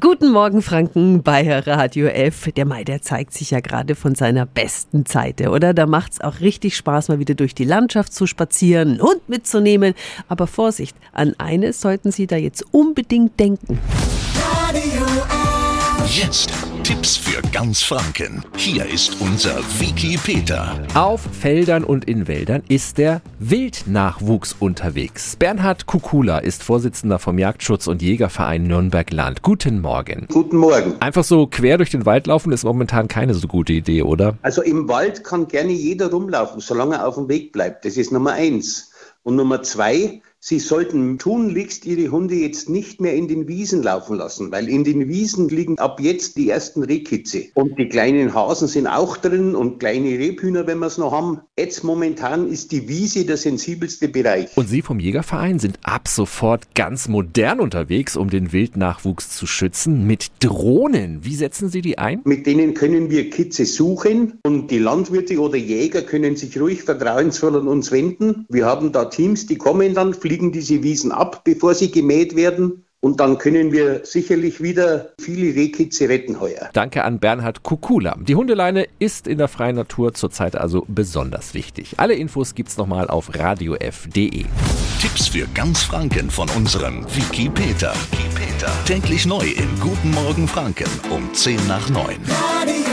Guten Morgen, Franken, bei Radio F. Der Mai, der zeigt sich ja gerade von seiner besten Seite, oder? Da macht's auch richtig Spaß, mal wieder durch die Landschaft zu spazieren, Hund mitzunehmen. Aber Vorsicht, an eines sollten Sie da jetzt unbedingt denken. Radio F. Jetzt Tipps für ganz Franken. Hier ist unser Wiki Peter. Auf Feldern und in Wäldern ist der Wildnachwuchs unterwegs. Bernhard Kukula ist Vorsitzender vom Jagdschutz- und Jägerverein Nürnberg-Land. Guten Morgen. Guten Morgen. Einfach so quer durch den Wald laufen ist momentan keine so gute Idee, oder? Also im Wald kann gerne jeder rumlaufen, solange er auf dem Weg bleibt. Das ist Nummer eins. Und Nummer zwei, Sie sollten tunlichst Ihre Hunde jetzt nicht mehr in den Wiesen laufen lassen, weil in den Wiesen liegen ab jetzt die ersten Rehkitze. Und die kleinen Hasen sind auch drin und kleine Rebhühner, wenn wir es noch haben. Jetzt momentan ist die Wiese der sensibelste Bereich. Und Sie vom Jägerverein sind ab sofort ganz modern unterwegs, um den Wildnachwuchs zu schützen, mit Drohnen. Wie setzen Sie die ein? Mit denen können wir Kitze suchen und die Landwirte oder Jäger können sich ruhig vertrauensvoll an uns wenden. Wir haben da Teams, die kommen dann, fliegen diese Wiesen ab, bevor sie gemäht werden. Und dann können wir sicherlich wieder viele Rehkitze retten heuer. Danke an Bernhard Kukula. Die Hundeleine ist in der freien Natur zurzeit also besonders wichtig. Alle Infos gibt's nochmal auf radiof.de. Tipps für ganz Franken von unserem Wiki Peter. Wiki Peter. Täglich neu in Guten Morgen Franken um 10 nach 9. Radio